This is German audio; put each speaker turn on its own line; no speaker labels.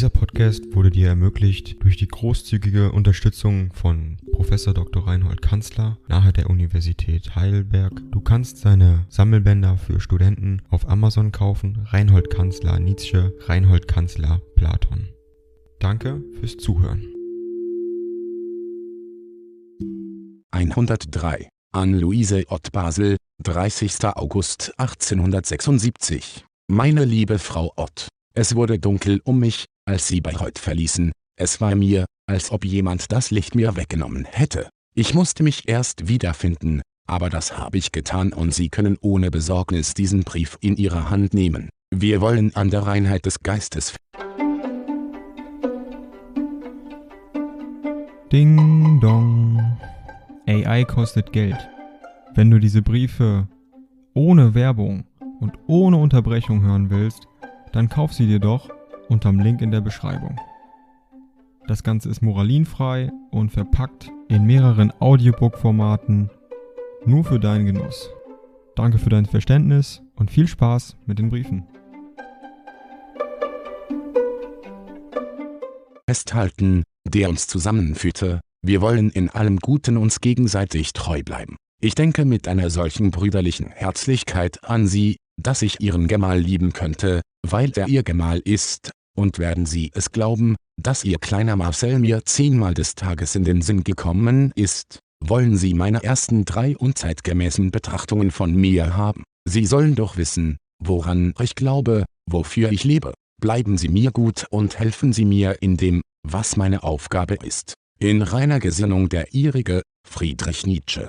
Dieser Podcast wurde dir ermöglicht durch die großzügige Unterstützung von Prof. Dr. Reinhold Kanzler nahe der Universität Heidelberg. Du kannst seine Sammelbänder für Studenten auf Amazon kaufen. Reinhold Kanzler Nietzsche, Reinhold Kanzler Platon. Danke fürs Zuhören.
103 an Luise Ott Basel, 30. August 1876. Meine liebe Frau Ott, es wurde dunkel um mich, als Sie Bayreuth verließen, es war mir, als ob jemand das Licht mir weggenommen hätte. Ich musste mich erst wiederfinden, aber das habe ich getan und Sie können ohne Besorgnis diesen Brief in Ihre Hand nehmen. Wir wollen an der Reinheit des Geistes.
Ding dong. AI kostet Geld. Wenn du diese Briefe ohne Werbung und ohne Unterbrechung hören willst, dann kauf sie dir doch unterm Link in der Beschreibung. Das Ganze ist moralinfrei und verpackt in mehreren Audiobook-Formaten nur für deinen Genuss. Danke für dein Verständnis und viel Spaß mit den Briefen.
Festhalten, der uns zusammenführte, wir wollen in allem Guten uns gegenseitig treu bleiben. Ich denke mit einer solchen brüderlichen Herzlichkeit an Sie, dass ich Ihren Gemahl lieben könnte, weil er Ihr Gemahl ist, und werden Sie es glauben, dass Ihr kleiner Marcel mir zehnmal des Tages in den Sinn gekommen ist, wollen Sie meine ersten drei unzeitgemäßen Betrachtungen von mir haben. Sie sollen doch wissen, woran ich glaube, wofür ich lebe. Bleiben Sie mir gut und helfen Sie mir in dem, was meine Aufgabe ist. In reiner Gesinnung der Ihrige, Friedrich Nietzsche.